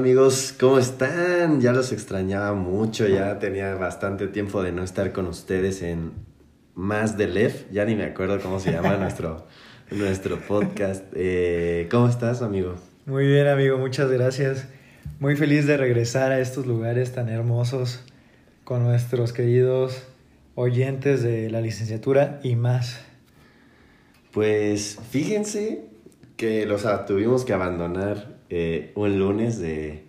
amigos? ¿Cómo están? Ya los extrañaba mucho, ya tenía bastante tiempo de no estar con ustedes en Más de Lef, ya ni me acuerdo cómo se llama nuestro, nuestro podcast. Eh, ¿Cómo estás, amigo? Muy bien, amigo, muchas gracias. Muy feliz de regresar a estos lugares tan hermosos con nuestros queridos oyentes de la licenciatura y más. Pues fíjense que los tuvimos que abandonar eh, un lunes de,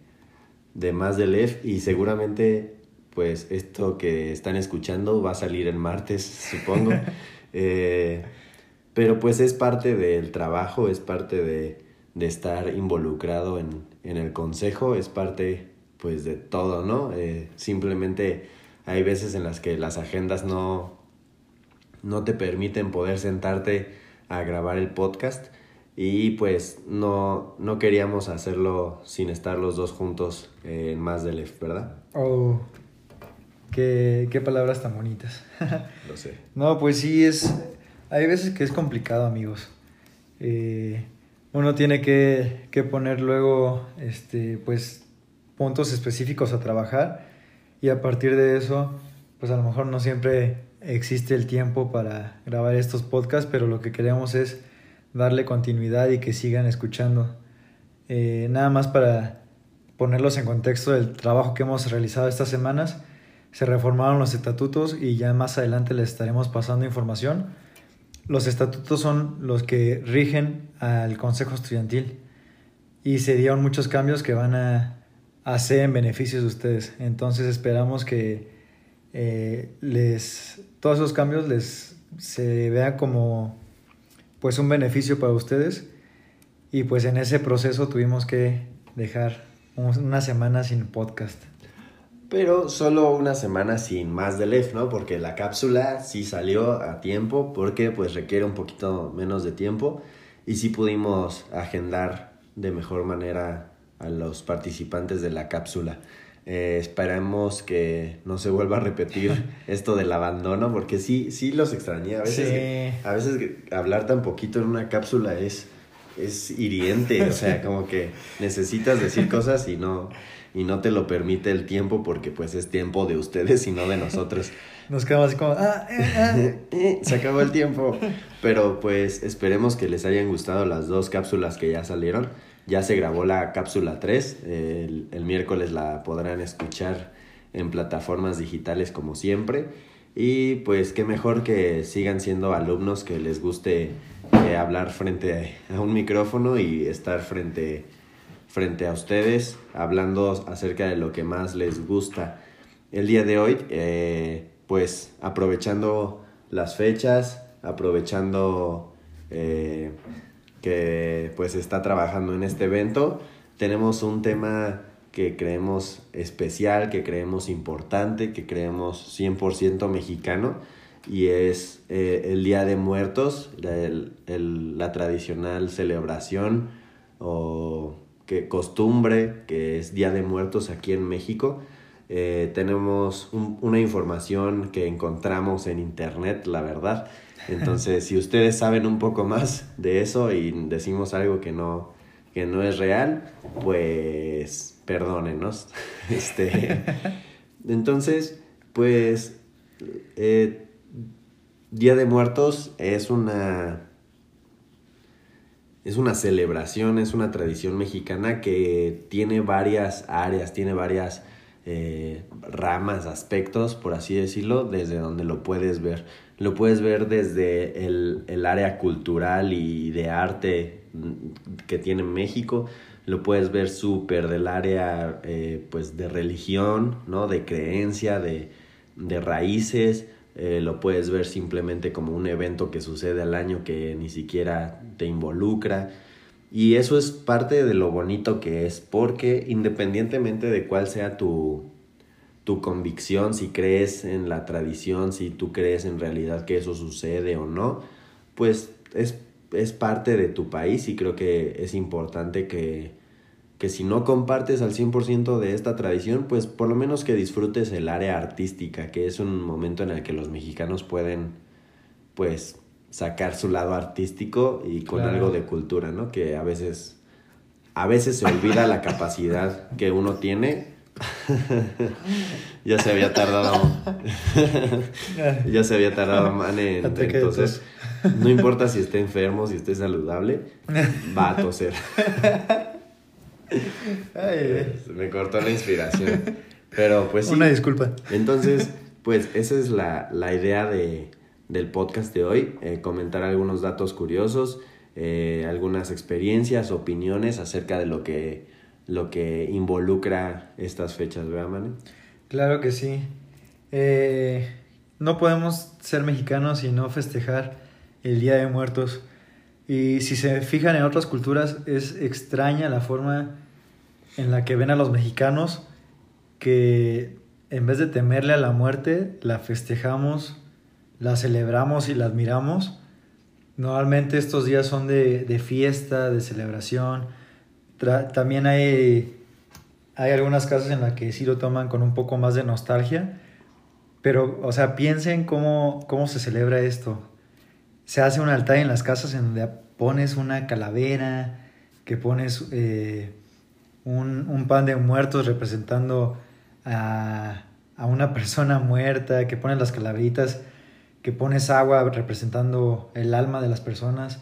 de más de Lef y seguramente pues esto que están escuchando va a salir el martes, supongo. Eh, pero pues es parte del trabajo, es parte de, de estar involucrado en, en, el consejo, es parte pues de todo, ¿no? Eh, simplemente hay veces en las que las agendas no, no te permiten poder sentarte a grabar el podcast y pues no, no queríamos hacerlo sin estar los dos juntos en más del Lef, ¿verdad? Oh, qué, qué palabras tan bonitas. Lo sé. No, pues sí, es. Hay veces que es complicado, amigos. Eh, uno tiene que, que, poner luego, este, pues, puntos específicos a trabajar y a partir de eso, pues a lo mejor no siempre existe el tiempo para grabar estos podcasts, pero lo que queremos es darle continuidad y que sigan escuchando. Eh, nada más para ponerlos en contexto del trabajo que hemos realizado estas semanas, se reformaron los estatutos y ya más adelante les estaremos pasando información. Los estatutos son los que rigen al Consejo Estudiantil y se dieron muchos cambios que van a hacer en beneficio de ustedes. Entonces esperamos que eh, les, todos esos cambios les se vean como pues un beneficio para ustedes y pues en ese proceso tuvimos que dejar una semana sin podcast. Pero solo una semana sin más de LEF, ¿no? Porque la cápsula sí salió a tiempo, porque pues requiere un poquito menos de tiempo y sí pudimos agendar de mejor manera a los participantes de la cápsula. Eh, esperemos que no se vuelva a repetir esto del abandono, porque sí, sí los extrañé. A veces, a veces hablar tan poquito en una cápsula es, es hiriente, o sea, como que necesitas decir cosas y no, y no te lo permite el tiempo porque pues es tiempo de ustedes y no de nosotros. Nos quedamos así como, ah, eh, ah". se acabó el tiempo. Pero pues esperemos que les hayan gustado las dos cápsulas que ya salieron. Ya se grabó la cápsula 3, el, el, miércoles la podrán escuchar en plataformas digitales como siempre. Y pues qué mejor que sigan siendo alumnos que les guste eh, hablar frente a un micrófono y estar frente, frente a ustedes hablando acerca de lo que más les gusta. El día de hoy, eh, pues aprovechando las fechas, aprovechando... Eh, que pues está trabajando en este evento. Tenemos un tema que creemos especial, que creemos importante, que creemos 100% mexicano y es eh, el Día de Muertos, la, tradicional celebración o que costumbre que es Día de Muertos aquí en México. Eh, tenemos una información que encontramos en internet, la verdad, entonces, si ustedes saben un poco más de eso y decimos algo que no, que no es real, pues perdónenos. Este, entonces, pues, eh, Día de Muertos es una, es una celebración, es una tradición mexicana que tiene varias áreas, tiene varias eh, ramas, aspectos, por así decirlo, desde donde lo puedes ver. Lo puedes ver desde el, el área cultural y de arte que tiene México, lo puedes ver súper del área eh, pues de religión, ¿no? de creencia, de, de raíces, eh, lo puedes ver simplemente como un evento que sucede al año que ni siquiera te involucra. Y eso es parte de lo bonito que es, porque independientemente de cuál sea tu, tu convicción, si crees en la tradición, si tú crees en realidad que eso sucede o no, pues es, es parte de tu país y creo que es importante que, que si no compartes al 100% de esta tradición, pues por lo menos que disfrutes el área artística, que es un momento en el que los mexicanos pueden pues sacar su lado artístico y con algo de cultura, ¿no? Que a veces a veces se olvida la capacidad que uno tiene. ya se había tardado. ya se había tardado Mane. Entonces, no importa si esté enfermo, si esté saludable, va a toser. Me cortó la inspiración. Pero pues sí. Una disculpa. Entonces, pues esa es la, la idea de, del podcast de hoy. Eh, comentar algunos datos curiosos, eh, algunas experiencias, opiniones acerca de lo que, lo que involucra estas fechas, ¿verdad, Mane? Claro que sí. Eh, no podemos ser mexicanos y no festejar el Día de Muertos. Y si se fijan en otras culturas, es extraña la forma en la que ven a los mexicanos que en vez de temerle a la muerte, la festejamos, la celebramos y la admiramos. Normalmente estos días son de, de fiesta, de celebración. también hay, hay algunas casas en las que sí lo toman con un poco más de nostalgia. Pero, o sea, piensen cómo, cómo se celebra esto. Se hace un altar en las casas en donde pones una calavera, que pones eh, un, un, pan de muertos representando a, a, una persona muerta, que pones las calaveritas, que pones agua representando el alma de las personas.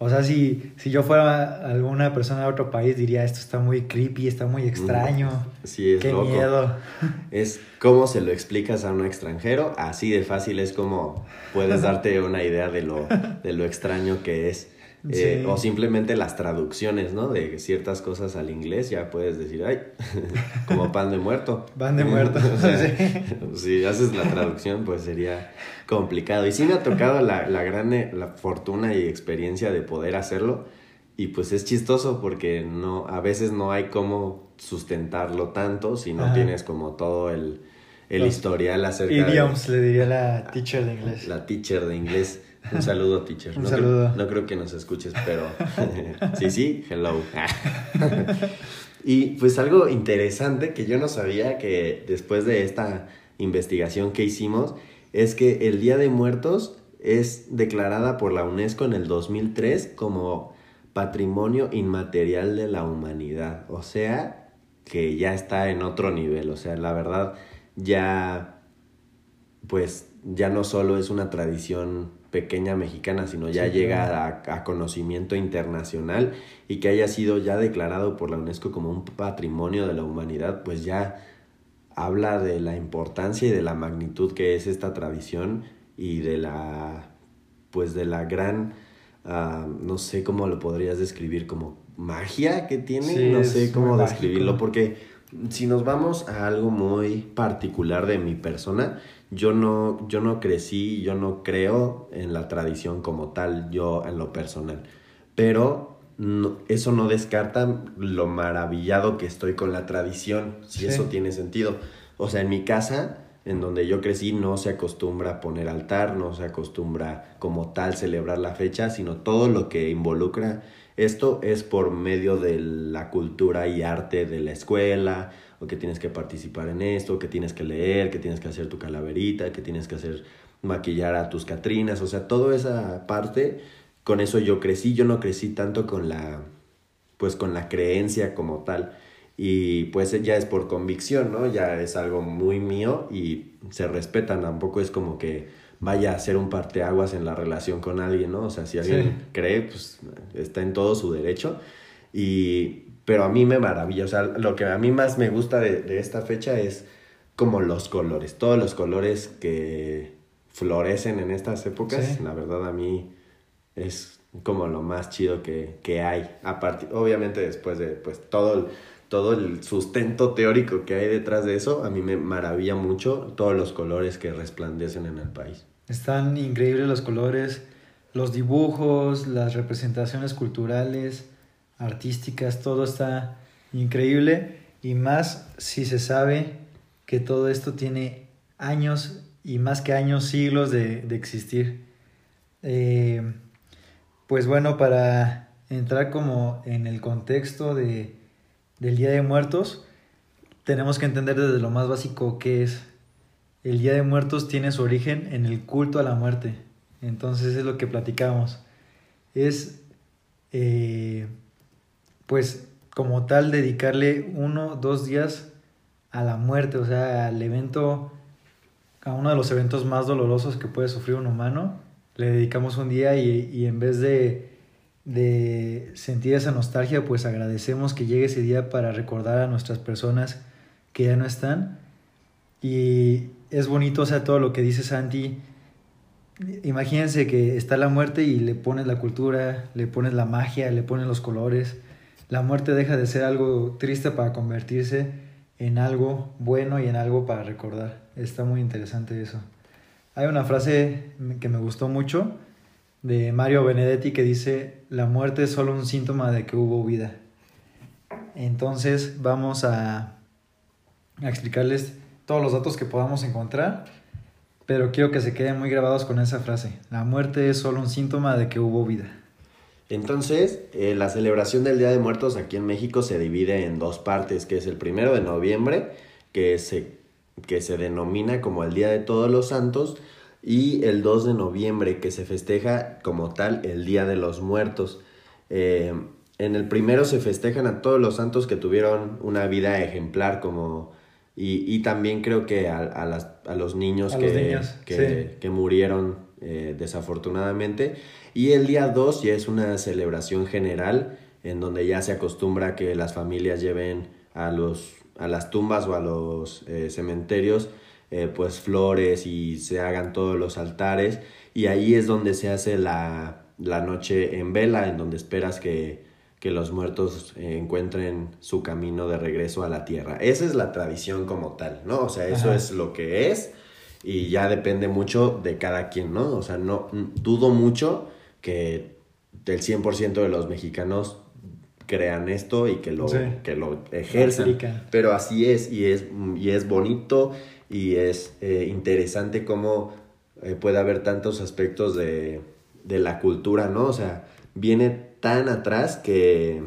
O sea, si, si yo fuera alguna persona de otro país, diría, esto está muy creepy, está muy extraño. Sí, es Qué miedo. Es cómo se lo explicas a un extranjero, así de fácil es como puedes darte una idea de lo, de lo extraño que es. Eh, o simplemente las traducciones, ¿no? De ciertas cosas al inglés, ya puedes decir, ay, como pan de muerto. Pan de muerto. si haces la traducción, pues sería complicado. Y sí me ha tocado la, la gran eh, la fortuna y experiencia de poder hacerlo. Y pues es chistoso porque no, a veces no hay cómo sustentarlo tanto si no tienes como todo el, el historial acerca Idioms, le diría la teacher de inglés. La teacher de inglés. Un saludo, teacher. Un no saludo. Creo, no creo que nos escuches, pero sí, sí, hello. y pues algo interesante que yo no sabía que después de esta investigación que hicimos es que el Día de Muertos es declarada por la UNESCO en el 2003 como Patrimonio Inmaterial de la Humanidad. O sea, que ya está en otro nivel. O sea, la verdad, ya, pues, ya no solo es una tradición pequeña mexicana, sino ya llega a, conocimiento internacional y que haya sido ya declarado por la UNESCO como un patrimonio de la humanidad, pues ya habla de la importancia y de la magnitud que es esta tradición y de la pues de la gran ah, no sé cómo lo podrías describir como magia que tiene, no sé cómo describirlo porque si nos vamos a algo muy particular de mi persona, yo no, yo no crecí, yo no creo en la tradición como tal, yo en lo personal. Pero eso no descarta lo maravillado que estoy con la tradición, si eso tiene sentido. O sea, en mi casa, en donde yo crecí, no se acostumbra a poner altar, no se acostumbra como tal celebrar la fecha, sino todo lo que involucra esto es por medio de la cultura y arte de la escuela, o que tienes que participar en esto, que tienes que leer, que tienes que hacer tu calaverita, que tienes que hacer maquillar a tus catrinas, o sea, toda esa parte, con eso yo crecí, yo no crecí tanto con la, pues con la creencia como tal, y pues ya es por convicción, ¿no? Ya es algo muy mío y se respeta, tampoco es como que vaya a ser un parteaguas en la relación con alguien, ¿no? O sea, si alguien cree, pues está en todo su derecho. Y pero a mí me maravilla, o sea, lo que a mí más me gusta de, esta fecha es como los colores, todos los colores que florecen en estas épocas, la verdad a mí es como lo más chido que, que hay. Aparte, obviamente después de pues todo el, todo el sustento teórico que hay detrás de eso, a mí me maravilla mucho todos los colores que resplandecen en el país. Están increíbles los colores, los dibujos, las representaciones culturales artísticas, todo está increíble y más si se sabe que todo esto tiene años y más que años, siglos de, existir. Eh, pues bueno, para entrar como en el contexto de, del Día de Muertos, tenemos que entender desde lo más básico que es. El Día de Muertos tiene su origen en el culto a la muerte. Entonces es lo que platicamos. Es eh, pues como tal dedicarle uno, dos días a la muerte, o sea, al evento, a uno de los eventos más dolorosos que puede sufrir un humano, le dedicamos un día y, y en vez de, de sentir esa nostalgia, pues agradecemos que llegue ese día para recordar a nuestras personas que ya no están. Y es bonito, o sea, todo lo que dice Santi. Imagínense que está la muerte y le pones la cultura, le pones la magia, le pones los colores. La muerte deja de ser algo triste para convertirse en algo bueno y en algo para recordar. Está muy interesante eso. Hay una frase que me gustó mucho de Mario Benedetti que dice, la muerte es solo un síntoma de que hubo vida. Entonces vamos a, a explicarles todos los datos que podamos encontrar, pero quiero que se queden muy grabados con esa frase. La muerte es solo un síntoma de que hubo vida. Entonces, eh, la celebración del Día de Muertos aquí en México se divide en dos partes, que es el primero de noviembre, que se, que se denomina como el Día de Todos los Santos, y el 2 de noviembre, que se festeja como tal el Día de los Muertos. Eh, en el primero se festejan a todos los santos que tuvieron una vida ejemplar como... Y, y también creo que a, a, las, a los niños, A que, los niños, que, sí. que murieron eh, desafortunadamente. Y el día 2 ya es una celebración general en donde ya se acostumbra que las familias lleven a, los, a las tumbas o a los eh, cementerios eh, pues flores y se hagan todos los altares y ahí es donde se hace la, la noche en vela en donde esperas que, que los muertos eh, encuentren su camino de regreso a la tierra. Esa es la tradición como tal, ¿no? O sea, eso Ajá. es lo que es y ya depende mucho de cada quien, ¿no? O sea, no dudo mucho que el 100% de los mexicanos crean esto y que lo, Sí. que lo ejerzan. Pero así es y es, y es bonito y es eh, interesante cómo eh, puede haber tantos aspectos de, de la cultura, ¿no? O sea, viene tan atrás que,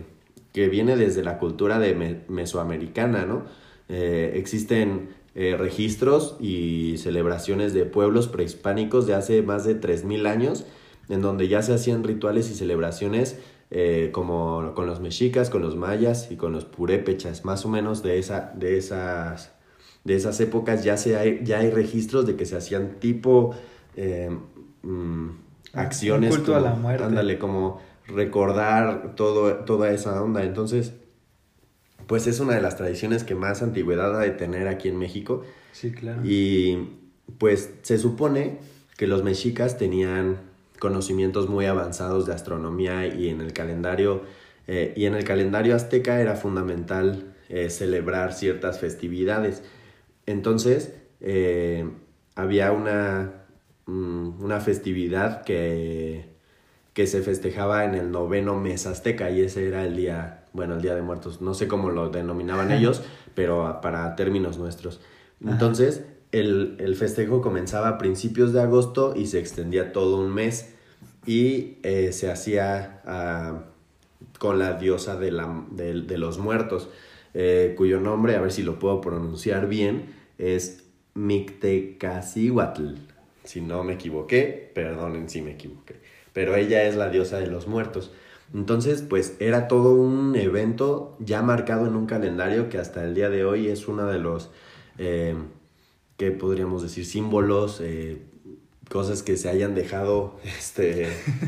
que viene desde la cultura de me- mesoamericana, ¿no? Eh, existen eh, registros y celebraciones de pueblos prehispánicos de hace más de 3.000 años, en donde ya se hacían rituales y celebraciones eh, como con los mexicas, con los mayas y con los purépechas, más o menos de, esa, de, esas, de esas épocas ya, se hay, ya hay registros de que se hacían tipo eh, mm, acciones. culto a como- la muerte. Ándale, como recordar todo, toda esa onda. Entonces, pues es una de las tradiciones que más antigüedad ha de tener aquí en México. Sí, claro. Y pues se supone que los mexicas tenían conocimientos muy avanzados de astronomía y en el calendario eh, y en el calendario azteca era fundamental eh, celebrar ciertas festividades. Entonces eh, había una, mm, una festividad que, que se festejaba en el noveno mes azteca y ese era el día, bueno, el día de muertos. No sé cómo lo denominaban ellos, pero para términos nuestros. Entonces, el, el festejo comenzaba a principios de agosto y se extendía todo un mes y eh, se hacía ah, con la diosa de, la, de, de los muertos, eh, cuyo nombre, a ver si lo puedo pronunciar bien, es Mictecacihuatl. Si no me equivoqué, perdonen si me equivoqué. Pero ella es la diosa de los muertos. Entonces, pues era todo un evento ya marcado en un calendario que hasta el día de hoy es uno de los, eh, ¿qué podríamos decir? Símbolos, eh, cosas que se hayan dejado este,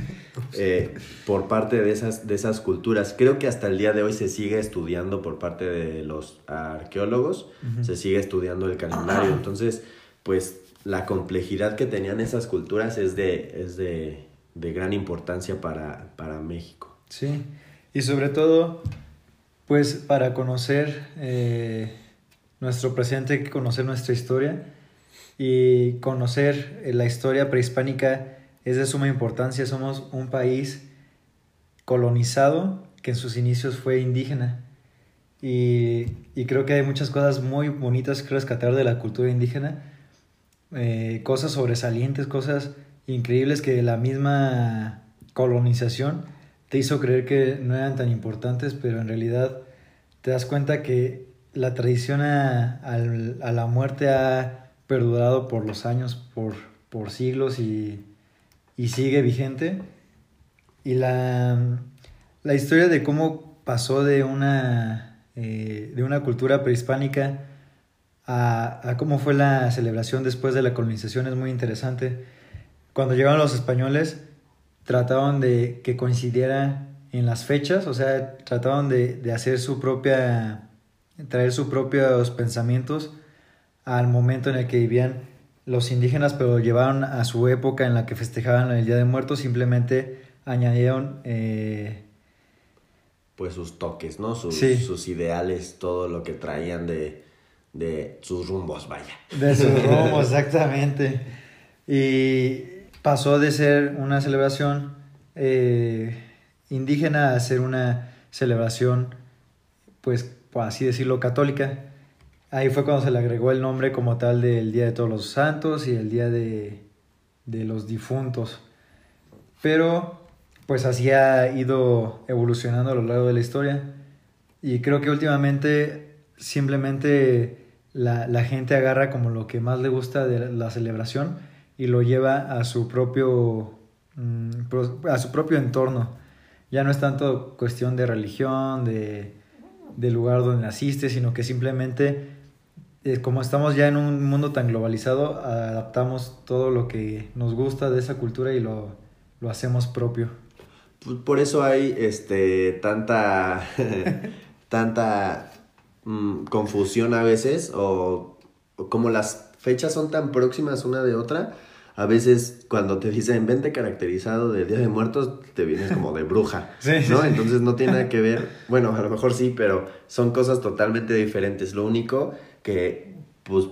eh, por parte de esas, de esas culturas. Creo que hasta el día de hoy se sigue estudiando por parte de los arqueólogos, se sigue estudiando el calendario. Entonces, pues la complejidad que tenían esas culturas es de, es de, de gran importancia para, para México. Sí, y sobre todo, pues para conocer eh, nuestro presente hay que conocer nuestra historia y conocer eh, la historia prehispánica es de suma importancia. Somos un país colonizado que en sus inicios fue indígena. Y, y creo que hay muchas cosas muy bonitas que rescatar de la cultura indígena, eh, cosas sobresalientes, cosas increíbles que la misma colonización te hizo creer que no eran tan importantes, pero en realidad te das cuenta que la tradición a, la muerte ha perdurado por los años, por, siglos y, sigue vigente. Y la, historia de cómo pasó de una, eh, de una cultura prehispánica a, a, cómo fue la celebración después de la colonización es muy interesante. Cuando llegaron los españoles, trataban de que coincidiera en las fechas, o sea, trataban de, de hacer su propia, traer sus propios pensamientos al momento en el que vivían los indígenas, pero llevaron a su época en la que festejaban el Día de Muertos, simplemente añadieron... Eh, pues sus toques, ¿no? Sus, sus ideales, todo lo que traían de, de sus rumbos, vaya. De sus rumbos, exactamente. Y pasó de ser una celebración eh, indígena a ser una celebración, pues, por así decirlo, católica. Ahí fue cuando se le agregó el nombre como tal del Día de Todos los Santos y el Día de, de los Difuntos. Pero, pues así ha ido evolucionando a lo largo de la historia. Y creo que últimamente simplemente la, la, gente agarra como lo que más le gusta de la celebración y lo lleva a su propio, mm, a su propio entorno. Ya no es tanto cuestión de religión, de, del lugar donde naciste, sino que simplemente, eh, como estamos ya en un mundo tan globalizado, adaptamos todo lo que nos gusta de esa cultura y lo, lo hacemos propio. Pues por eso hay este, tanta, tanta Mm, confusión a veces o, como las fechas son tan próximas una de otra, a veces cuando te dicen vente caracterizado de Día de Muertos, te vienes como de bruja, ¿no? Entonces no tiene nada que ver, bueno, a lo mejor sí, pero son cosas totalmente diferentes. Lo único que, pues,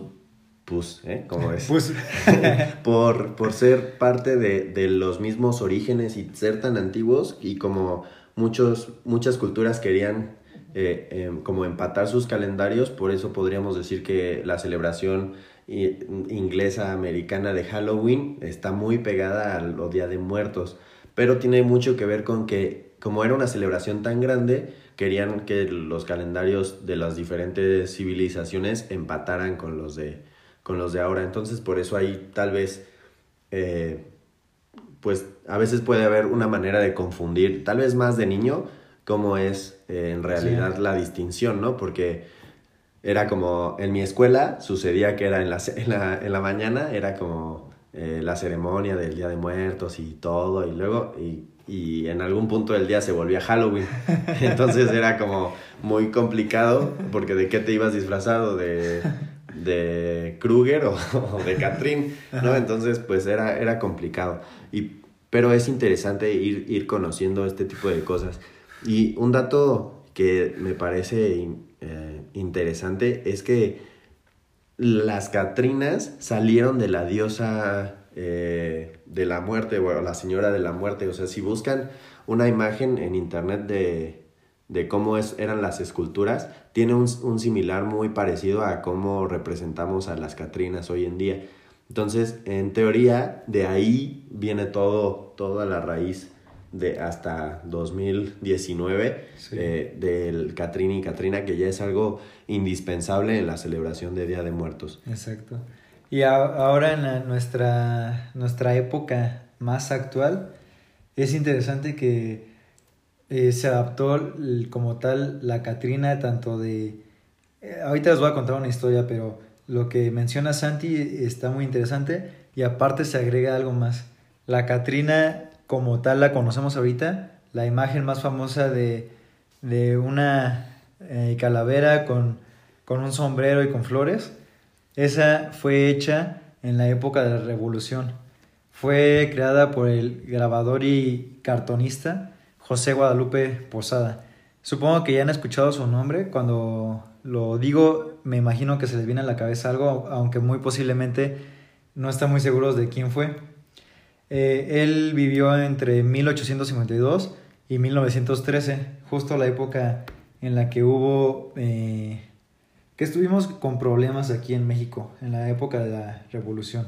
pues, ¿eh? Como es. Pues. por, por ser parte de, de los mismos orígenes y ser tan antiguos y como muchos, muchas culturas querían eh, em, como empatar sus calendarios, por eso podríamos decir que la celebración inglesa americana de Halloween está muy pegada al Día de Muertos, pero tiene mucho que ver con que como era una celebración tan grande, querían que los calendarios de las diferentes civilizaciones empataran con los de, con los de ahora, entonces por eso hay tal vez... Eh, pues a veces puede haber una manera de confundir, tal vez más de niño, cómo es eh, en realidad la distinción, ¿no? Porque era como, en mi escuela sucedía que era en la, en la, mañana, era como eh, la ceremonia del Día de Muertos y todo, y luego, y, y en algún punto del día se volvía Halloween. Entonces era como muy complicado, porque de qué te ibas disfrazado, de, de Kruger o, de Catrín, ¿no? Entonces, pues era, era complicado. Y, pero es interesante ir, ir conociendo este tipo de cosas. Y un dato que me parece interesante es que las Catrinas salieron de la diosa eh, de la muerte, o la señora de la muerte. O sea, si buscan una imagen en internet de, de cómo es, eran las esculturas, tiene un, un, similar muy parecido a cómo representamos a las Catrinas hoy en día. Entonces, en teoría, de ahí viene todo, toda la raíz de hasta 2019 eh, del Catrín y Catrina, que ya es algo indispensable en la celebración de Día de Muertos. Exacto. Y ahora en nuestra, nuestra época más actual, es interesante que eh, se adaptó como tal la Catrina, tanto de... Eh, ahorita les voy a contar una historia, pero lo que menciona Santi está muy interesante y aparte se agrega algo más. La Catrina como tal la conocemos ahorita, la imagen más famosa de, una eh, calavera con, un sombrero y con flores, esa fue hecha en la época de la Revolución. Fue creada por el grabador y cartonista José Guadalupe Posada. Supongo que ya han escuchado su nombre. Cuando lo digo, me imagino que se les viene a la cabeza algo, aunque muy posiblemente no están muy seguros de quién fue. Eh, él vivió entre 1852 y 1913, justo la época en la que hubo, eh, que estuvimos con problemas aquí en México, en la época de la revolución.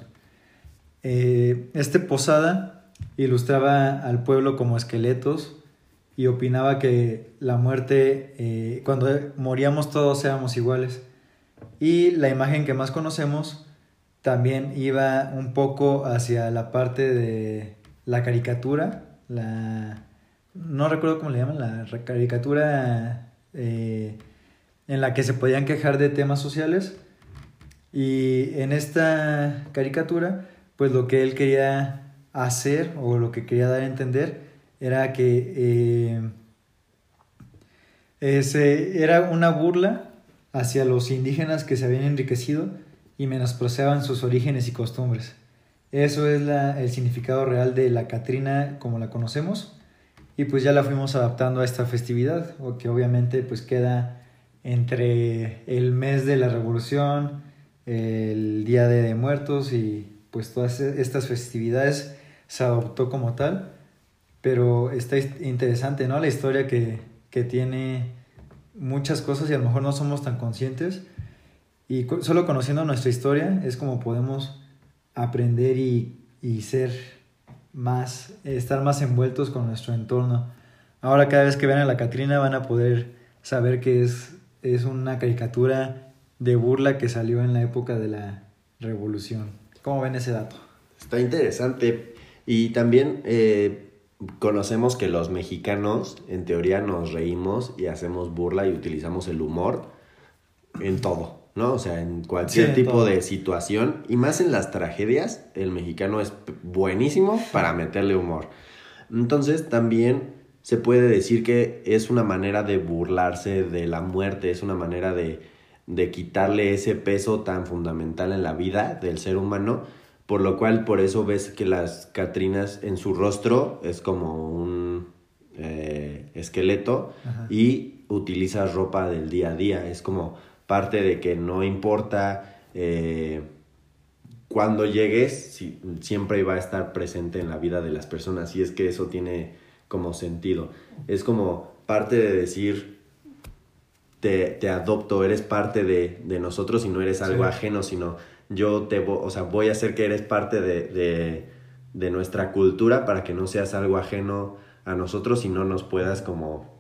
Eh, este Posada ilustraba al pueblo como esqueletos y opinaba que la muerte, cuando moríamos todos éramos iguales. Y la imagen que más conocemos también iba un poco hacia la parte de la caricatura, la, no recuerdo cómo le llaman, la caricatura eh, en la que se podían quejar de temas sociales. Y en esta caricatura, pues lo que él quería hacer o lo que quería dar a entender era que eh, ese era una burla hacia los indígenas que se habían enriquecido y menospreciaban sus orígenes y costumbres. Eso es la, el significado real de la Catrina como la conocemos y pues ya la fuimos adaptando a esta festividad, que obviamente pues queda entre el mes de la revolución, el Día de Muertos y pues todas estas festividades se adoptó como tal, pero está interesante, ¿no? La historia que, que tiene muchas cosas y a lo mejor no somos tan conscientes y solo conociendo nuestra historia es como podemos aprender y, y ser más, estar más envueltos con nuestro entorno. Ahora cada vez que vean a la Catrina van a poder saber que es, es una caricatura de burla que salió en la época de la revolución. ¿Cómo ven ese dato? Está interesante. Y también eh, conocemos que los mexicanos, en teoría, nos reímos y hacemos burla y utilizamos el humor en todo, ¿no? O sea, en cualquier tipo de situación y más en las tragedias, el mexicano es buenísimo para meterle humor. Entonces, también se puede decir que es una manera de burlarse de la muerte, es una manera de, de quitarle ese peso tan fundamental en la vida del ser humano por lo cual por eso ves que las Catrinas en su rostro es como un eh, esqueleto y utiliza ropa del día a día, es como parte de que no importa eh, cuando llegues, siempre va a estar presente en la vida de las personas y es que eso tiene como sentido, es como parte de decir te, te adopto, eres parte de, de nosotros y no eres algo ajeno, sino yo te o sea, voy a hacer que eres parte de, de, nuestra cultura para que no seas algo ajeno a nosotros y no nos puedas como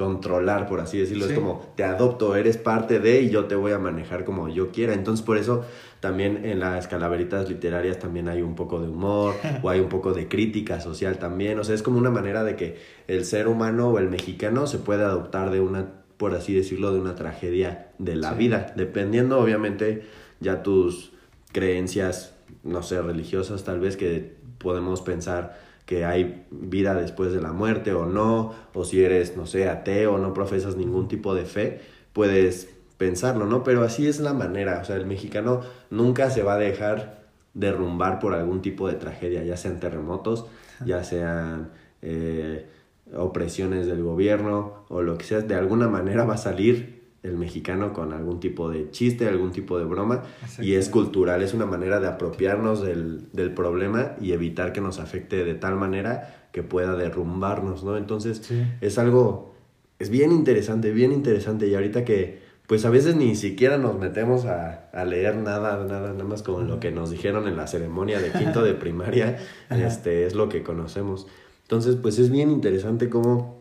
controlar, por así decirlo. Es como, te adopto, eres parte de y yo te voy a manejar como yo quiera. Entonces, por eso también en las calaveritas literarias también hay un poco de humor o hay un poco de crítica social también. O sea, es como una manera de que el ser humano o el mexicano se puede adoptar de una, por así decirlo, de una tragedia de la vida, dependiendo obviamente ya tus creencias, no sé, religiosas tal vez que podemos pensar que hay vida después de la muerte o no, o si eres, no sé, ateo o no profesas ningún tipo de fe, puedes pensarlo, ¿no? Pero así es la manera, o sea, el mexicano nunca se va a dejar derrumbar por algún tipo de tragedia, ya sean terremotos, ya sean eh, opresiones del gobierno o lo que sea, de alguna manera va a salir el mexicano con algún tipo de chiste, algún tipo de broma, y es cultural, es una manera de apropiarnos del, del, problema y evitar que nos afecte de tal manera que pueda derrumbarnos, ¿no? Entonces, es algo, es bien interesante, bien interesante, y ahorita que, pues a veces ni siquiera nos metemos a, a leer nada, nada, nada más como lo que nos dijeron en la ceremonia de quinto de primaria, este, es lo que conocemos. Entonces, pues es bien interesante cómo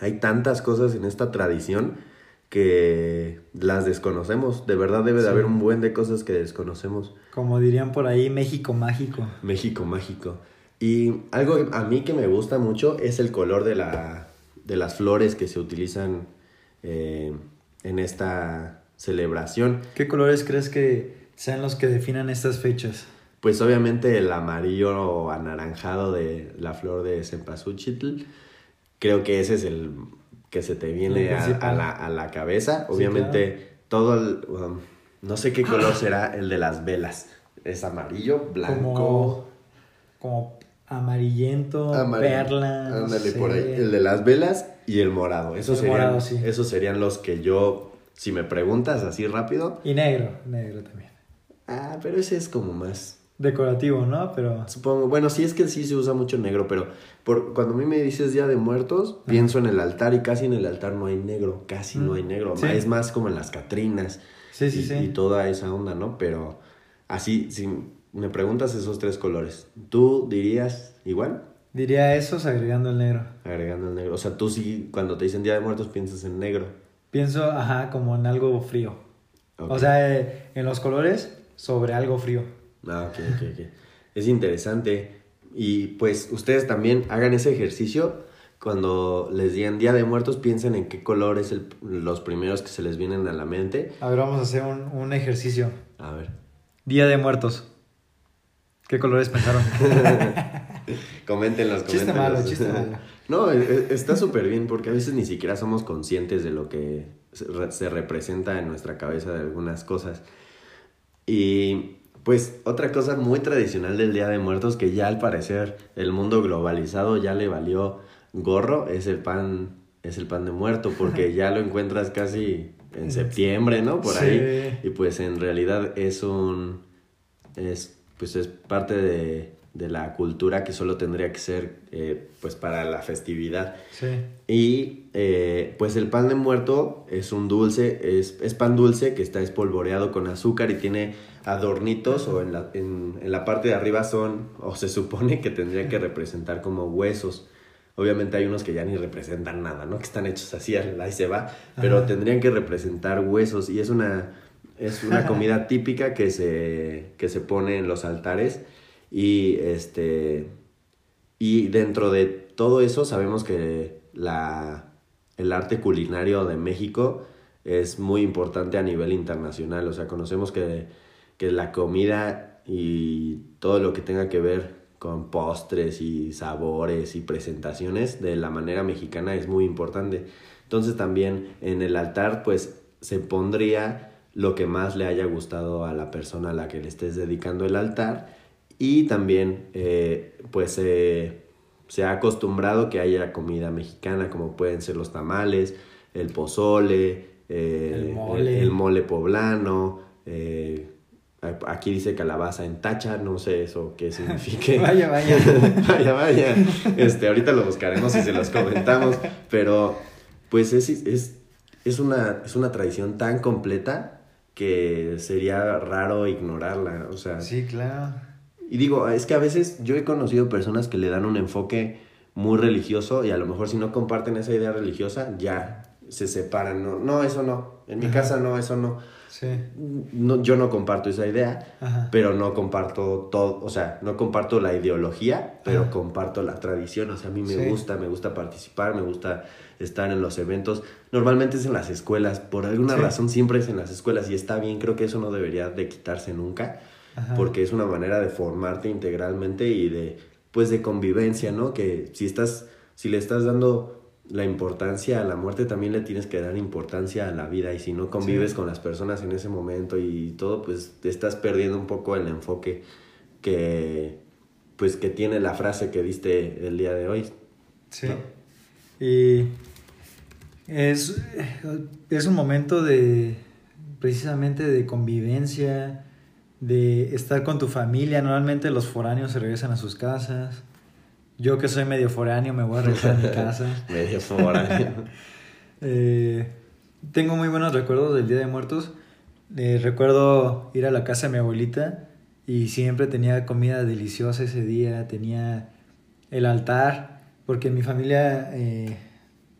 hay tantas cosas en esta tradición, que las desconocemos. De verdad debe de haber un buen de cosas que desconocemos. Como dirían por ahí, México mágico. México mágico. Y algo a mí que me gusta mucho es el color de, la, de las flores que se utilizan eh, en esta celebración. ¿Qué colores crees que sean los que definan estas fechas? Pues obviamente el amarillo anaranjado de la flor de cempasúchil. Creo que ese es el que se te viene a, la, a, la, cabeza. Obviamente, todo el. Um, no sé qué color será el de las velas. Es amarillo, blanco. Como, amarillento, perla. Ándale, por ahí. El de las velas y el morado. Esos, serían, esos serían los que yo, si me preguntas así rápido. Y negro, negro también. Ah, pero ese es como más decorativo, ¿no? Pero... Supongo, bueno, sí es que sí se usa mucho negro, pero por, cuando a mí me dices Día de Muertos, pienso en el altar y casi en el altar no hay negro, casi no hay negro, es más como en las Catrinas sí, sí, y, sí. y toda esa onda, ¿no? Pero así, si me preguntas esos tres colores, ¿tú dirías igual? Diría esos agregando el negro. Agregando el negro, o sea, tú sí, cuando te dicen Día de Muertos piensas en negro. Pienso, ajá, como en algo frío. O sea, eh, en los colores sobre algo frío. Ah, ok, ok, ok. Es interesante. Y pues ustedes también hagan ese ejercicio cuando les digan Día de Muertos, piensen en qué color es el, los primeros que se les vienen a la mente. A ver, vamos a hacer un, un ejercicio. A ver. Día de Muertos. ¿Qué colores pensaron? coméntenlos, Chiste coméntenlos. malo, chiste malo. No, e- e- está súper bien porque a veces ni siquiera somos conscientes de lo que se representa en nuestra cabeza de algunas cosas. Y pues otra cosa muy tradicional del Día de Muertos que ya al parecer el mundo globalizado ya le valió gorro es el pan es el pan de muerto porque ya lo encuentras casi en septiembre, ¿no? Por Sí. ahí. Y pues en realidad es un es pues es parte de, de la cultura que solo tendría que ser eh, pues para la festividad. Sí. Y eh, pues el pan de muerto es un dulce, es, es pan dulce que está espolvoreado con azúcar y tiene adornitos o en la, en, en la parte de arriba son, o se supone que tendría que representar como huesos. Obviamente hay unos que ya ni representan nada, ¿no? Que están hechos así, ahí se va, pero Ajá. tendrían que representar huesos y es una, es una comida típica que se, que se pone en los altares y este... Y dentro de todo eso sabemos que la, el arte culinario de México es muy importante a nivel internacional. O sea, conocemos que, que la comida y todo lo que tenga que ver con postres y sabores y presentaciones de la manera mexicana es muy importante. Entonces también en el altar pues se pondría lo que más le haya gustado a la persona a la que le estés dedicando el altar y también eh, pues eh, se ha acostumbrado que haya comida mexicana como pueden ser los tamales, el pozole, eh, El mole. el mole poblano, eh, aquí dice calabaza en tacha, no sé eso qué signifique. Vaya, vaya. vaya, vaya. Este, ahorita lo buscaremos y se los comentamos, pero pues es, es, es, una, es una tradición tan completa que sería raro ignorarla, o sea, Sí, claro. Y digo, es que a veces yo he conocido personas que le dan un enfoque muy religioso y a lo mejor si no comparten esa idea religiosa, ya se separan. No, no eso no. En mi Ajá. casa no, eso no. Sí. no. Yo no comparto esa idea, Ajá. pero no comparto todo, o sea, no comparto la ideología, pero Ajá. comparto la tradición. O sea, a mí me Sí. gusta, me gusta participar, me gusta estar en los eventos. Normalmente es en las escuelas, por alguna Sí. razón siempre es en las escuelas y está bien, creo que eso no debería de quitarse nunca Ajá. porque es una manera de formarte integralmente y de pues de convivencia, ¿no? Que si estás si le estás dando la importancia a la muerte también le tienes que dar importancia a la vida y si no convives Sí. con las personas en ese momento y todo pues te estás perdiendo un poco el enfoque que pues que tiene la frase que diste el día de hoy. Sí. ¿no? Y es, es un momento de precisamente de convivencia, de estar con tu familia. Normalmente los foráneos se regresan a sus casas. Yo que soy medio foráneo me voy a regresar a mi casa. Medio foráneo. Eh, tengo muy buenos recuerdos del Día de Muertos. Eh, recuerdo ir a la casa de mi abuelita y siempre tenía comida deliciosa ese día. Tenía el altar, porque en mi familia eh,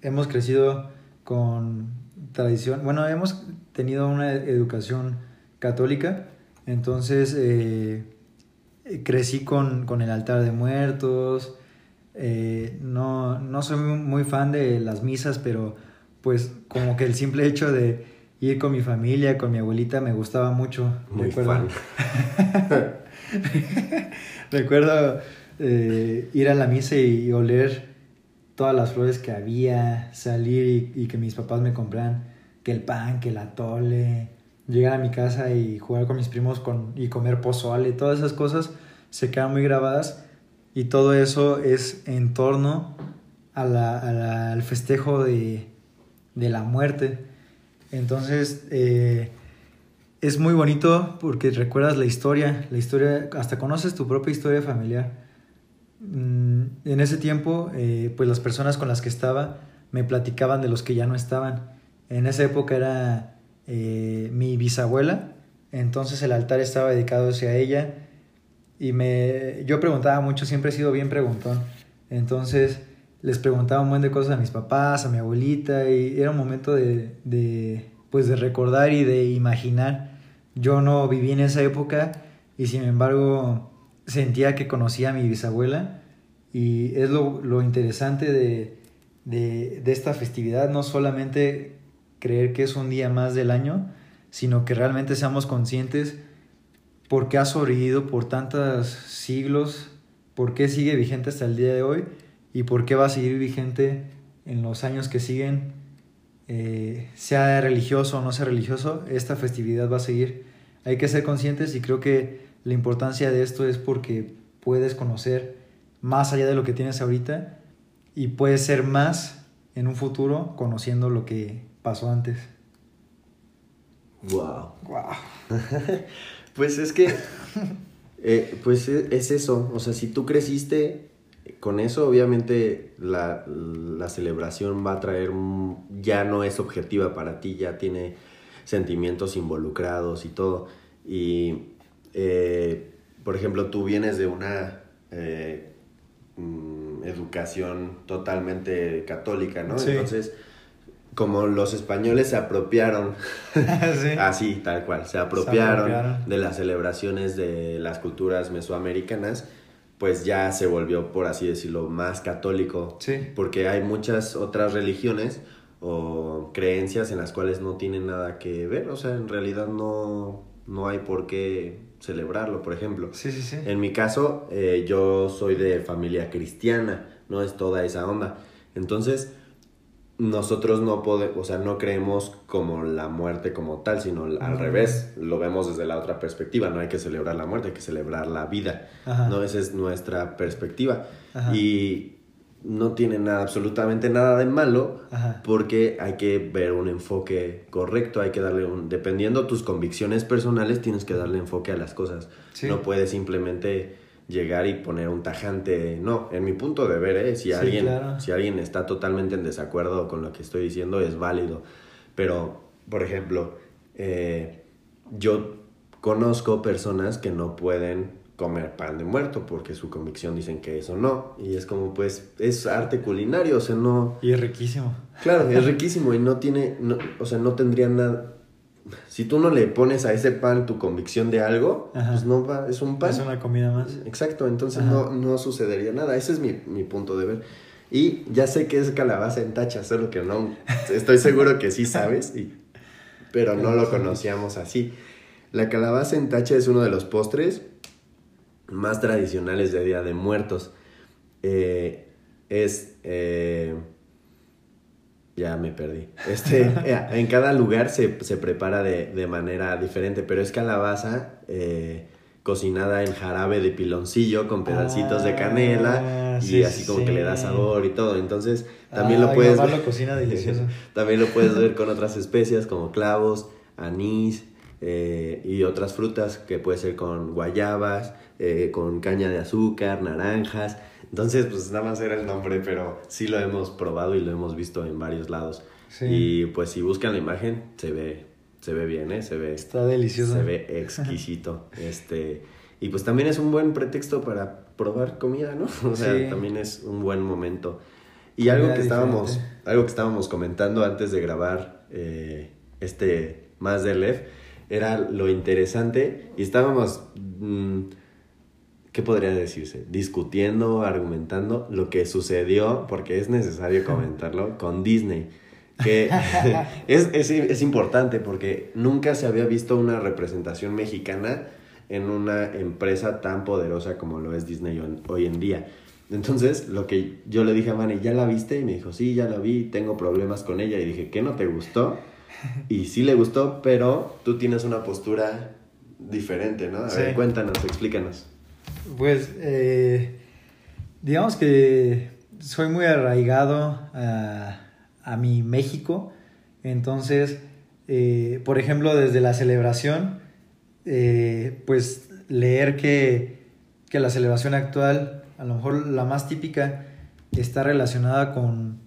hemos crecido con tradición. Bueno, hemos tenido una educación católica, entonces eh, crecí con, con el altar de muertos. Eh, no, no soy muy- fan de las misas, pero pues como que el simple hecho de ir con mi familia, con mi abuelita, me gustaba mucho. Muy Recuerdo- fan. Recuerdo eh, ir a la misa y oler todas las flores que había, salir y, y que mis papás me compraran que el pan, que el atole, llegar a mi casa y jugar con mis primos con, y comer pozole, todas esas cosas se quedan muy grabadas y todo eso es en torno a la- al festejo de, de la muerte. Entonces, eh, es muy bonito porque recuerdas la historia, la historia, hasta conoces tu propia historia familiar. Mm, En ese tiempo, eh, pues las personas con las que estaba me platicaban de los que ya no estaban. En esa época era eh, mi bisabuela, entonces el altar estaba dedicado hacia ella y me, yo preguntaba mucho, siempre he sido bien preguntón. Entonces les preguntaba un buen de cosas a mis papás, a mi abuelita y era un momento de, de, pues de recordar y de imaginar. Yo no viví en esa época y sin embargo sentía que conocía a mi bisabuela y es lo, lo interesante de, de, de esta festividad, no solamente creer que es un día más del año, sino que realmente seamos conscientes por qué ha sobrevivido por tantos siglos, por qué sigue vigente hasta el día de hoy y por qué va a seguir vigente en los años que siguen, eh, sea religioso o no sea religioso, esta festividad va a seguir. Hay que ser conscientes y creo que la importancia de esto es porque puedes conocer más allá de lo que tienes ahorita y puedes ser más en un futuro conociendo lo que pasó antes. Wow. Wow. pues es que, eh, pues e, es eso, o sea, si tú creciste con eso, obviamente la, la, celebración va a traer, ya no es objetiva para ti, ya tiene sentimientos involucrados y todo. Y, eh, por ejemplo, tú vienes de una eh, mm, educación totalmente católica, ¿no? Entonces como los españoles se apropiaron, así, tal cual, se apropiaron, de las celebraciones de las culturas mesoamericanas, pues ya se volvió, por así decirlo, más católico. Porque hay muchas otras religiones o creencias en las cuales no tienen nada que ver, o sea, en realidad no, no hay por qué celebrarlo, por ejemplo. En mi caso, eh, yo soy de familia cristiana, no es toda esa onda. Entonces, nosotros no podemos, o sea, no creemos como la muerte como tal, sino al revés, lo vemos desde la otra perspectiva, no hay que celebrar la muerte, hay que celebrar la vida, ¿no? Esa es nuestra perspectiva. Y no tiene nada, absolutamente nada de malo, porque hay que ver un enfoque correcto, hay que darle un, dependiendo tus convicciones personales, tienes que darle enfoque a las cosas. No puedes simplemente llegar y poner un tajante. No, en mi punto de ver, ¿eh? si, alguien, si alguien está totalmente en desacuerdo con lo que estoy diciendo, es válido. Pero, por ejemplo, eh, yo conozco personas que no pueden comer pan de muerto porque su convicción dicen que eso no y es como pues es arte culinario o sea no y es riquísimo claro es riquísimo y no tiene no, o sea no tendría nada si tú no le pones a ese pan tu convicción de algo, pues no va, es un pan. Es una comida más. Exacto, entonces no, no sucedería nada. Ese es mi, mi, punto de ver. Y ya sé que es calabaza en tacha, solo que no, estoy seguro que sí sabes, y, pero no lo conocíamos así. La calabaza en tacha es uno de los postres más tradicionales de Día de Muertos. Eh, es... Eh, ya me perdí. Este, en cada lugar se, se prepara de, de, manera diferente, pero es calabaza eh, cocinada en jarabe de piloncillo con pedacitos de canela ah, y así como que le da sabor y todo. Entonces también lo puedes ver. Lo cocina delicioso. también lo puedes ver con otras especias como clavos, anís eh, y otras frutas que puede ser con guayabas, eh, con caña de azúcar, naranjas. Entonces, pues nada más era el nombre, pero sí lo hemos probado y lo hemos visto en varios lados. Y pues si buscan la imagen, se ve, se ve bien, ¿eh? Se ve... Está delicioso. Se ve exquisito. este... Y pues también es un buen pretexto para probar comida, ¿no? O sea, también es un buen momento. Y algo que estábamos, algo que estábamos comentando antes de grabar eh, este más de Lev era lo interesante y estábamos mm, ¿qué podría decirse? Discutiendo, argumentando lo que sucedió, porque es necesario comentarlo, con Disney. Que es, es, es, importante porque nunca se había visto una representación mexicana en una empresa tan poderosa como lo es Disney hoy en día. Entonces, lo que yo le dije a Manny, ¿ya la viste? Y me dijo, sí, ya la vi, tengo problemas con ella. Y dije, ¿qué no te gustó? Y sí le gustó, pero tú tienes una postura diferente, ¿no? A ver, cuéntanos, explícanos. Pues, eh, digamos que soy muy arraigado a, a mi México. Entonces, eh, por ejemplo, desde la celebración, eh, pues leer que, que, la celebración actual, a lo mejor la más típica, está relacionada con,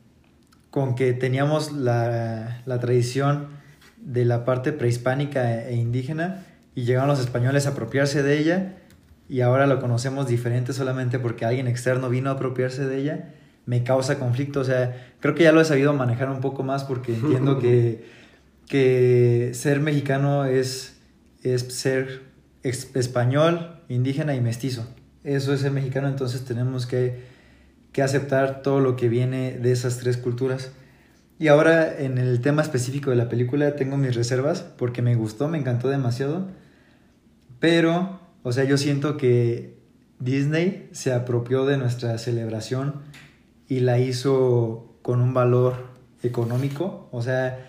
con que teníamos la, la tradición de la parte prehispánica e indígena y llegaron los españoles a apropiarse de ella y ahora lo conocemos diferente solamente porque alguien externo vino a apropiarse de ella, me causa conflicto. O sea, creo que ya lo he sabido manejar un poco más porque entiendo que, que ser mexicano es, es ser español, indígena y mestizo. Eso es ser mexicano, entonces tenemos que, que aceptar todo lo que viene de esas tres culturas. Y ahora en el tema específico de la película tengo mis reservas porque me gustó, me encantó demasiado. Pero, o sea, yo siento que Disney se apropió de nuestra celebración y la hizo con un valor económico. O sea,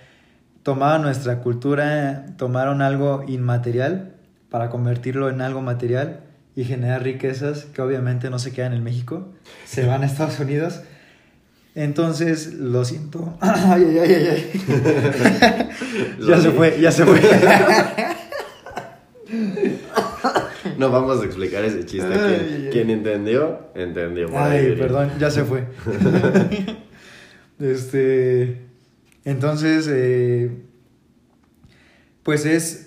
tomaron nuestra cultura, tomaron algo inmaterial para convertirlo en algo material y generar riquezas que obviamente no se quedan en México, se van a Estados Unidos. Entonces, lo siento. Ay, ay, ay, ay. ya se fue, ya se fue. no vamos a explicar ese chiste. Quien, quien entendió, entendió. Ay, perdón, ya se fue. este. Entonces, eh, pues es.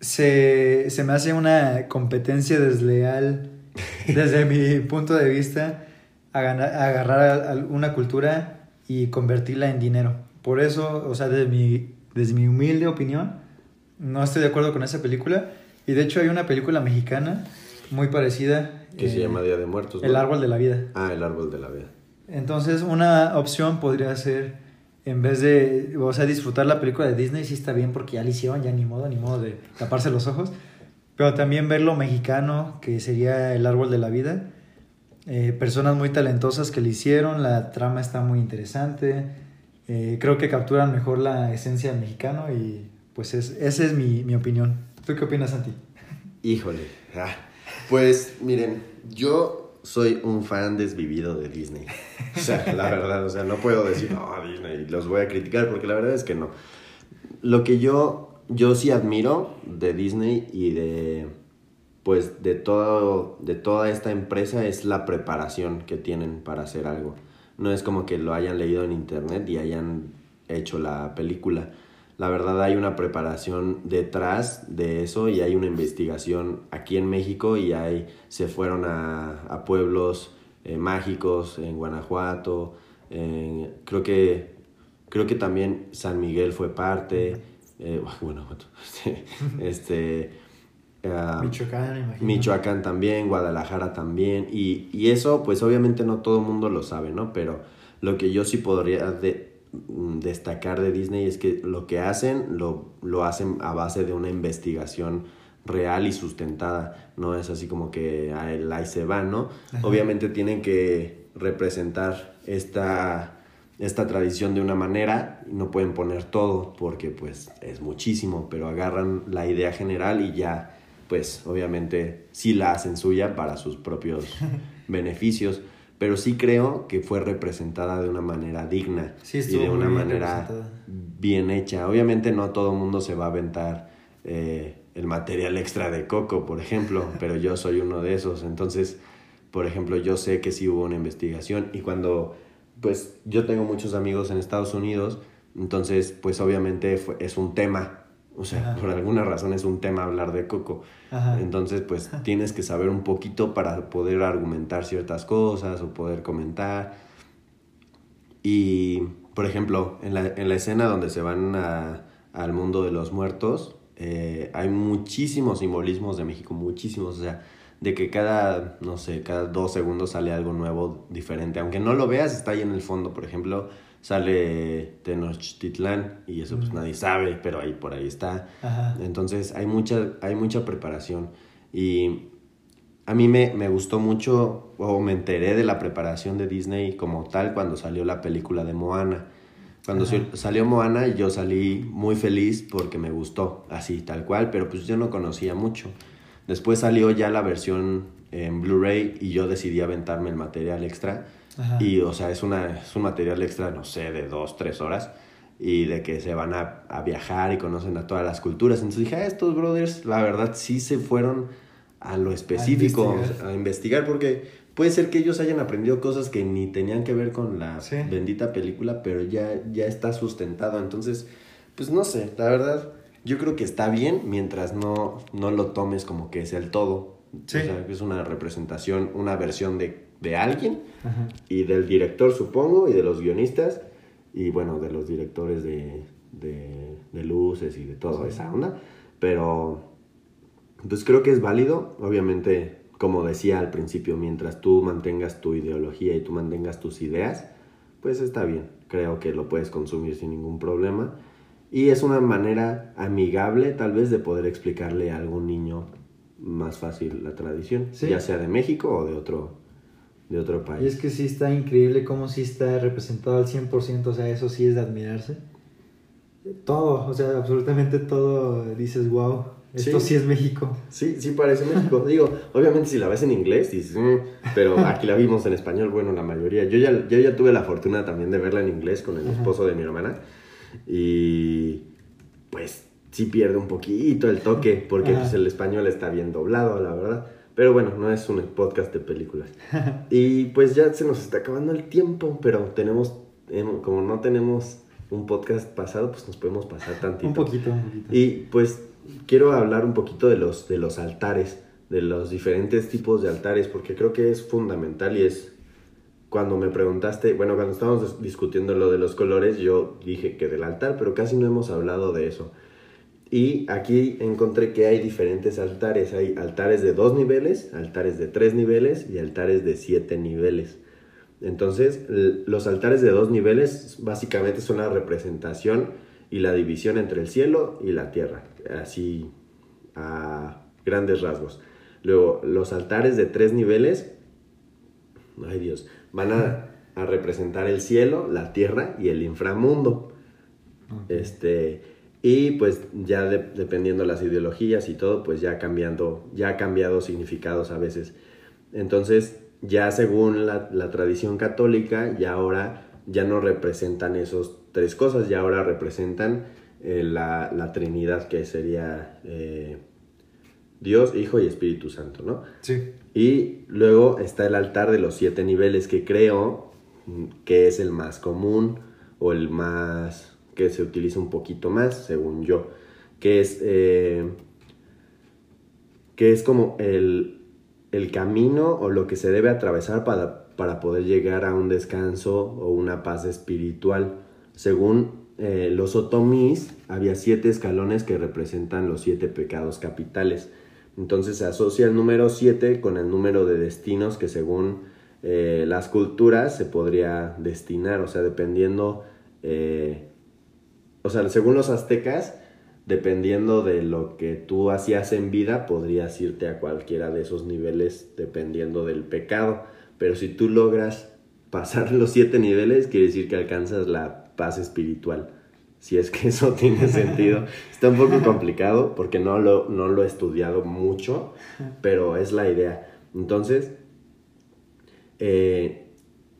Se, se me hace una competencia desleal desde mi punto de vista a agarrar una cultura y convertirla en dinero. Por eso, o sea, desde mi, desde mi humilde opinión, no estoy de acuerdo con esa película. Y de hecho hay una película mexicana muy parecida. Que se llama Día de Muertos. El Árbol de la Vida. Ah, El Árbol de la Vida. Entonces, una opción podría ser, en vez de, o sea, disfrutar la película de Disney, sí está bien porque ya la hicieron, ya ni modo, ni modo de taparse los ojos. Pero también ver lo mexicano, que sería El Árbol de la Vida eh, personas muy talentosas que le hicieron, la trama está muy interesante, eh, creo que capturan mejor la esencia del mexicano y pues es, esa es mi, mi opinión. ¿Tú qué opinas, Santi? Híjole, ah, pues miren, yo soy un fan desvivido de Disney. O sea, la verdad, o sea, no puedo decir, no, Disney, los voy a criticar porque la verdad es que no. Lo que yo, yo sí admiro de Disney y de pues de, todo, de toda esta empresa es la preparación que tienen para hacer algo. No es como que lo hayan leído en internet y hayan hecho la película. La verdad hay una preparación detrás de eso y hay una investigación aquí en México y hay, se fueron a, pueblos eh, mágicos en Guanajuato. creo, que, creo que también San Miguel fue parte. Eh, Guanajuato. este Ah, Michoacán, imagino. Michoacán también, Guadalajara también. Y, y, eso, pues obviamente no todo el mundo lo sabe, ¿no? Pero lo que yo sí podría de, destacar de Disney es que lo que hacen, lo, lo hacen a base de una investigación real y sustentada. No es así como que ahí se va, ¿no? Obviamente tienen que representar esta, esta tradición de una manera no pueden poner todo porque pues es muchísimo, pero agarran la idea general y ya pues obviamente sí la hacen suya para sus propios beneficios, pero sí creo que fue representada de una manera digna y de una manera bien hecha. Obviamente no todo el mundo se va a aventar eh, el material extra de Coco, por ejemplo, pero yo soy uno de esos, entonces, por ejemplo, yo sé que sí hubo una investigación y cuando, pues yo tengo muchos amigos en Estados Unidos, entonces, pues obviamente es un tema o sea, por alguna razón es un tema hablar de Coco. Entonces, pues tienes que saber un poquito para poder argumentar ciertas cosas o poder comentar. Y, por ejemplo, en la, en la escena donde se van al mundo de los muertos, eh, hay muchísimos simbolismos de México, muchísimos. O sea, de que cada, no sé, cada dos segundos sale algo nuevo, diferente. Aunque no lo veas, está ahí en el fondo. Por ejemplo, sale Tenochtitlán y eso pues nadie sabe, pero ahí por ahí está. Entonces hay mucha, hay mucha preparación y a mí me, me, gustó mucho o me enteré de la preparación de Disney como tal cuando salió la película de Moana. Cuando salió Moana yo salí muy feliz porque me gustó, así tal cual, pero pues yo no conocía mucho. Después salió ya la versión en Blu-ray y yo decidí aventarme el material extra y, o sea, es, una, es un material extra, no sé, de dos, tres horas. Y de que se van a, a viajar y conocen a todas las culturas. Entonces dije, ah, estos brothers, la verdad, sí se fueron a lo específico, a investigar. porque puede ser que ellos hayan aprendido cosas que ni tenían que ver con la bendita película, pero ya, ya está sustentado. Entonces, pues no sé, la verdad, yo creo que está bien mientras no, no lo tomes como que es el todo. O sea, que es una representación, una versión de de alguien y del director, supongo, y de los guionistas, y bueno, de los directores de, de, luces y de toda esa onda. Pero, pues creo que es válido. Obviamente, como decía al principio, mientras tú mantengas tu ideología y tú mantengas tus ideas, pues está bien. Creo que lo puedes consumir sin ningún problema. Y es una manera amigable tal vez de poder explicarle a algún niño más fácil la tradición, ya sea de México o de otro, de otro país. Y es que sí está increíble cómo sí está representado al 100%, o sea, eso sí es de admirarse. Todo, o sea, absolutamente todo dices, wow, esto sí. es México. Sí, sí parece México. Digo, obviamente si la ves en inglés, dices, mm", pero aquí la vimos en español, bueno, la mayoría. Yo ya, yo ya tuve la fortuna también de verla en inglés con el esposo de mi hermana. Y pues sí pierde un poquito el toque, porque pues, el español está bien doblado, la verdad. Pero bueno, no es un podcast de películas. y pues ya se nos está acabando el tiempo, pero tenemos, em, como no tenemos un podcast pasado, pues nos podemos pasar tantito. un poquito, un poquito. Y pues quiero hablar un poquito de los, de los altares, de los diferentes tipos de altares, porque creo que es fundamental y es cuando me preguntaste, bueno, cuando estábamos discutiendo lo de los colores, yo dije que del altar, pero casi no hemos hablado de eso. Y aquí encontré que hay diferentes altares. Hay altares de dos niveles, altares de tres niveles y altares de siete niveles. Entonces, los altares de dos niveles básicamente son la representación y la división entre el cielo y la tierra, así a grandes rasgos. Luego, los altares de tres niveles, ay Dios, van a, representar el cielo, la tierra y el inframundo. Este, y pues ya dependiendo las ideologías y todo, pues ya cambiando, ya ha cambiado significados a veces. Entonces, ya según la, tradición católica, ya ahora ya no representan esos tres cosas, ya ahora representan eh, la, Trinidad, que sería eh, Dios, Hijo y Espíritu Santo, ¿no? Sí. Y luego está el altar de los siete niveles, que creo que es el más común o el más que se utiliza un poquito más, según yo, que es, eh, que es como el, el camino o lo que se debe atravesar para, para poder llegar a un descanso o una paz espiritual. Según eh, los otomís, había siete escalones que representan los siete pecados capitales. Entonces se asocia el número siete con el número de destinos que según eh, las culturas se podría destinar, o sea, dependiendo, o sea, según los aztecas, dependiendo de lo que tú hacías en vida, podrías irte a cualquiera de esos niveles dependiendo del pecado. Pero si tú logras pasar los siete niveles, quiere decir que alcanzas la paz espiritual. Si es que eso tiene sentido. Está un poco complicado porque no lo, no lo he estudiado mucho, pero es la idea. Entonces, eh,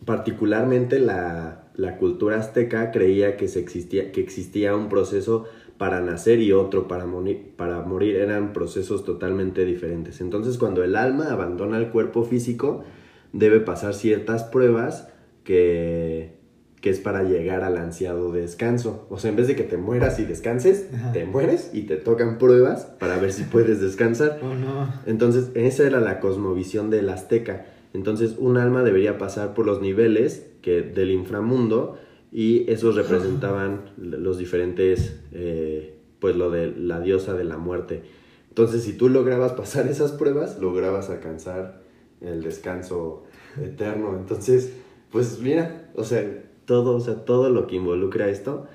particularmente la, la, cultura azteca creía que, se existía, que existía un proceso para nacer y otro para morir, para morir eran procesos totalmente diferentes. Entonces cuando el alma abandona el cuerpo físico, debe pasar ciertas pruebas que, que es para llegar al ansiado descanso. O sea, en vez de que te mueras y descanses, te mueres y te tocan pruebas para ver si puedes descansar. Oh, no. Entonces, esa era la cosmovisión del azteca. Entonces, un alma debería pasar por los niveles que, del inframundo y esos representaban los diferentes, eh, pues lo de la diosa de la muerte. Entonces, si tú lograbas pasar esas pruebas, lograbas alcanzar el descanso eterno. Entonces, pues mira, o sea, todo, o sea, todo lo que involucra esto,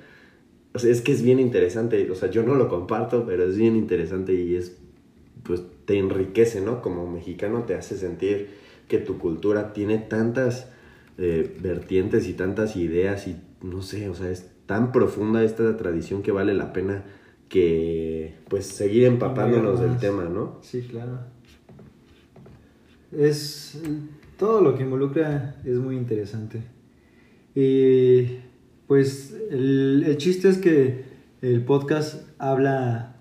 o sea, es que es bien interesante. O sea, yo no lo comparto, pero es bien interesante y es, pues, te enriquece, ¿no? Como mexicano te hace sentir que tu cultura tiene tantas eh, vertientes y tantas ideas y no sé, o sea, es tan profunda esta tradición que vale la pena que pues seguir empapándonos del tema, ¿no? Sí, claro. Es todo lo que involucra es muy interesante. Y pues el, el chiste es que el podcast habla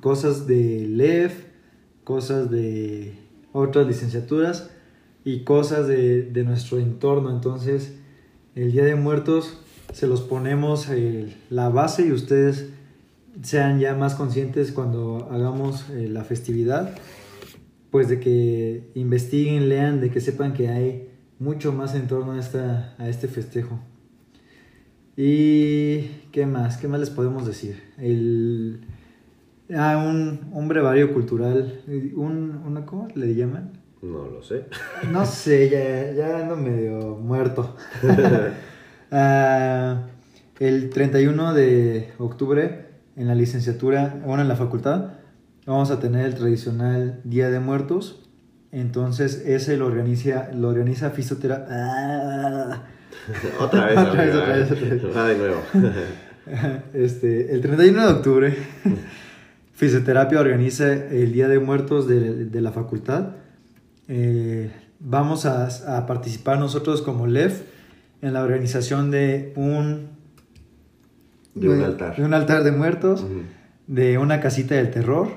cosas de LEF, cosas de otras licenciaturas y cosas de, de nuestro entorno. Entonces, el Día de Muertos se los ponemos eh, la base y ustedes sean ya más conscientes cuando hagamos eh, la festividad, pues de que investiguen, lean, de que sepan que hay mucho más en torno a, esta, a este festejo. ¿Y qué más? ¿Qué más les podemos decir? El, Ah, un, un brevario cultural. Un, una, ¿Cómo le llaman? No lo sé. No sé, ya, ya ando medio muerto. Ah, el 31 de octubre, en la licenciatura, bueno, en la facultad, vamos a tener el tradicional Día de Muertos. Entonces, ese lo organiza, lo organiza fisioterapia. Ah. otra vez, otra vez, otra vez, otra vez. Ah, de nuevo. este, el 31 de octubre, fisioterapia organiza el Día de Muertos de, de la facultad. Eh, vamos a, a, participar nosotros como LEF en la organización de un, de un altar. De un altar de muertos, uh -huh. de una casita del terror,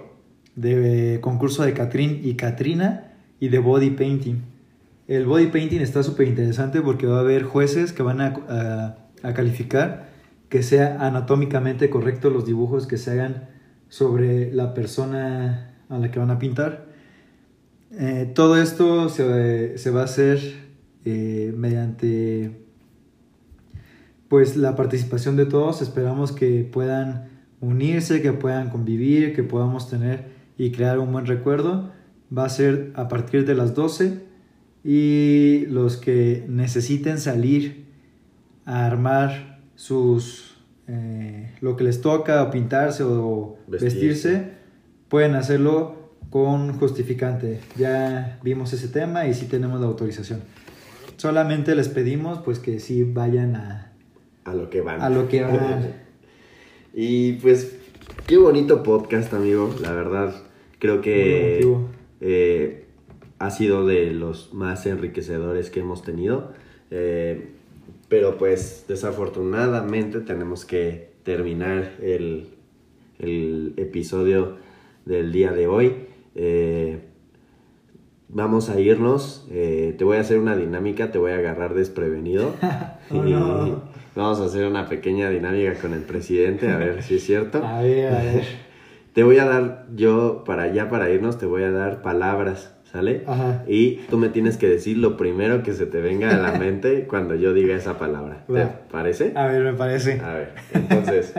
de concurso de Catrín y Katrina y de body painting. El body painting está súper interesante porque va a haber jueces que van a, a, a, calificar que sea anatómicamente correcto los dibujos que se hagan sobre la persona a la que van a pintar. Eh, todo esto se, se, va a hacer eh, mediante pues la participación de todos. Esperamos que puedan unirse, que puedan convivir, que podamos tener y crear un buen recuerdo. Va a ser a partir de las 12 y los que necesiten salir a armar sus eh, lo que les toca o pintarse o vestirse, vestirse pueden hacerlo con justificante. Ya vimos ese tema y sí tenemos la autorización. Solamente les pedimos pues que sí vayan a, a lo que van. A lo que van. y pues qué bonito podcast, amigo. La verdad, creo que eh, ha sido de los más enriquecedores que hemos tenido. Eh, pero pues desafortunadamente tenemos que terminar el, el episodio del día de hoy. Eh, vamos a irnos. Eh, te voy a hacer una dinámica, te voy a agarrar desprevenido. oh, no. vamos a hacer una pequeña dinámica con el presidente, a ver si es cierto. A ver, a ver. Te voy a dar, yo para ya para irnos, te voy a dar palabras. ¿Sale? Ajá. Y tú me tienes que decir lo primero que se te venga a la mente cuando yo diga esa palabra. ¿Te Va. parece? A ver, me parece. A ver, entonces,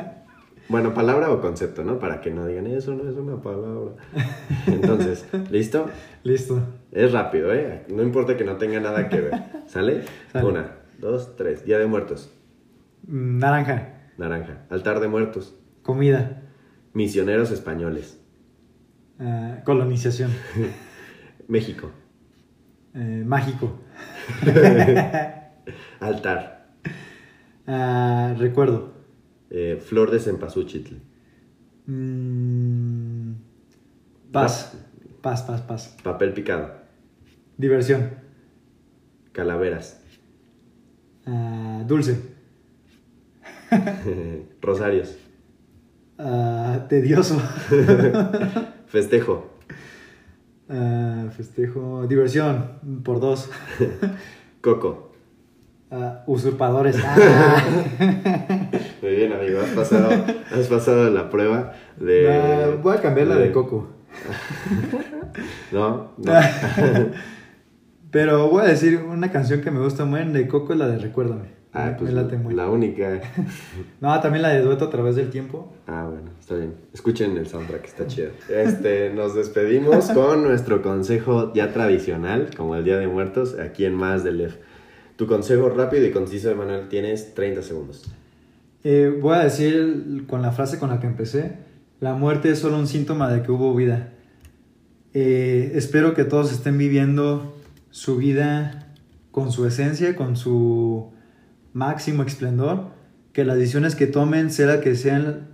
bueno, palabra o concepto, ¿no? Para que no digan, eso no es una palabra. Entonces, ¿listo? Listo. Es rápido, ¿eh? No importa que no tenga nada que ver. ¿Sale? Sale. Una, dos, tres. Día de muertos. Mm, Naranja. Naranja. Altar de muertos. Comida. Misioneros españoles. Ah, colonización. México. Eh, mágico. Altar. Ah, recuerdo. Eh, flor de cempasúchil. Mm, paz. Paz, paz, paz. Papel picado. Diversión. Calaveras. Ah, dulce. Rosarios. Ah, tedioso. Festejo. Ah, festejo. Diversión. Por dos. Coco. Ah, usurpadores. Ah. Muy bien, amigo. Has pasado, has pasado la prueba de. Ah, voy a cambiar la de Coco. No, no. Pero voy a decir una canción que me gusta muy de Coco es la de Recuérdame. Ah, pues la única. No, también la de Dueto a través del tiempo. Ah, bueno, está bien. Escuchen el soundtrack, está chido. Este, nos despedimos con nuestro consejo ya tradicional, como el Día de Muertos, aquí en Más del Lef. Tu consejo rápido y conciso, Emanuel, tienes 30 segundos. Eh, voy a decir con la frase con la que empecé, la muerte es solo un síntoma de que hubo vida. Eh, espero que todos estén viviendo su vida con su esencia, con su máximo esplendor, que las decisiones que tomen sea que sean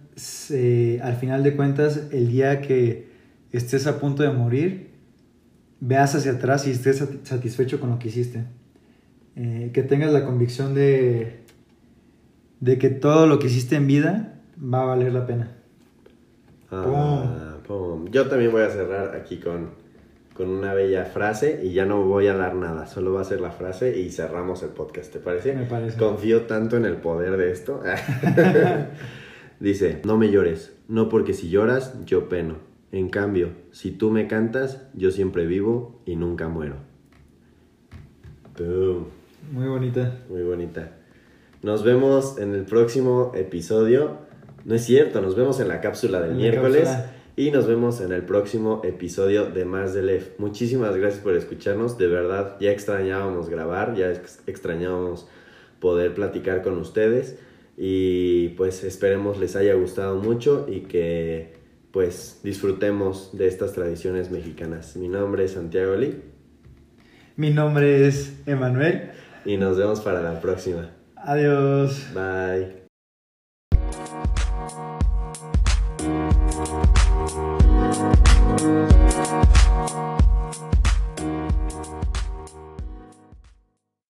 al final de cuentas el día que estés a punto de morir, veas hacia atrás y estés sati- satisfecho con lo que hiciste. Eh, que tengas la convicción de, de que todo lo que hiciste en vida va a valer la pena. Ah, pum. Yo también voy a cerrar aquí con, con una bella frase y ya no voy a dar nada, solo va a ser la frase y cerramos el podcast, ¿te parece? Me parece. Confío tanto en el poder de esto. Dice, no me llores, no porque si lloras yo peno. En cambio, si tú me cantas, yo siempre vivo y nunca muero. Boom. Muy bonita. Muy bonita. Nos vemos en el próximo episodio. No es cierto, nos vemos en la cápsula del En miércoles. cápsula. Y nos vemos en el próximo episodio de Más de Lef. Muchísimas gracias por escucharnos, de verdad ya extrañábamos grabar, ya extrañábamos poder platicar con ustedes y pues esperemos les haya gustado mucho y que pues disfrutemos de estas tradiciones mexicanas. Mi nombre es Santiago Lee. Mi nombre es Emanuel. Y nos vemos para la próxima. Adiós. Bye.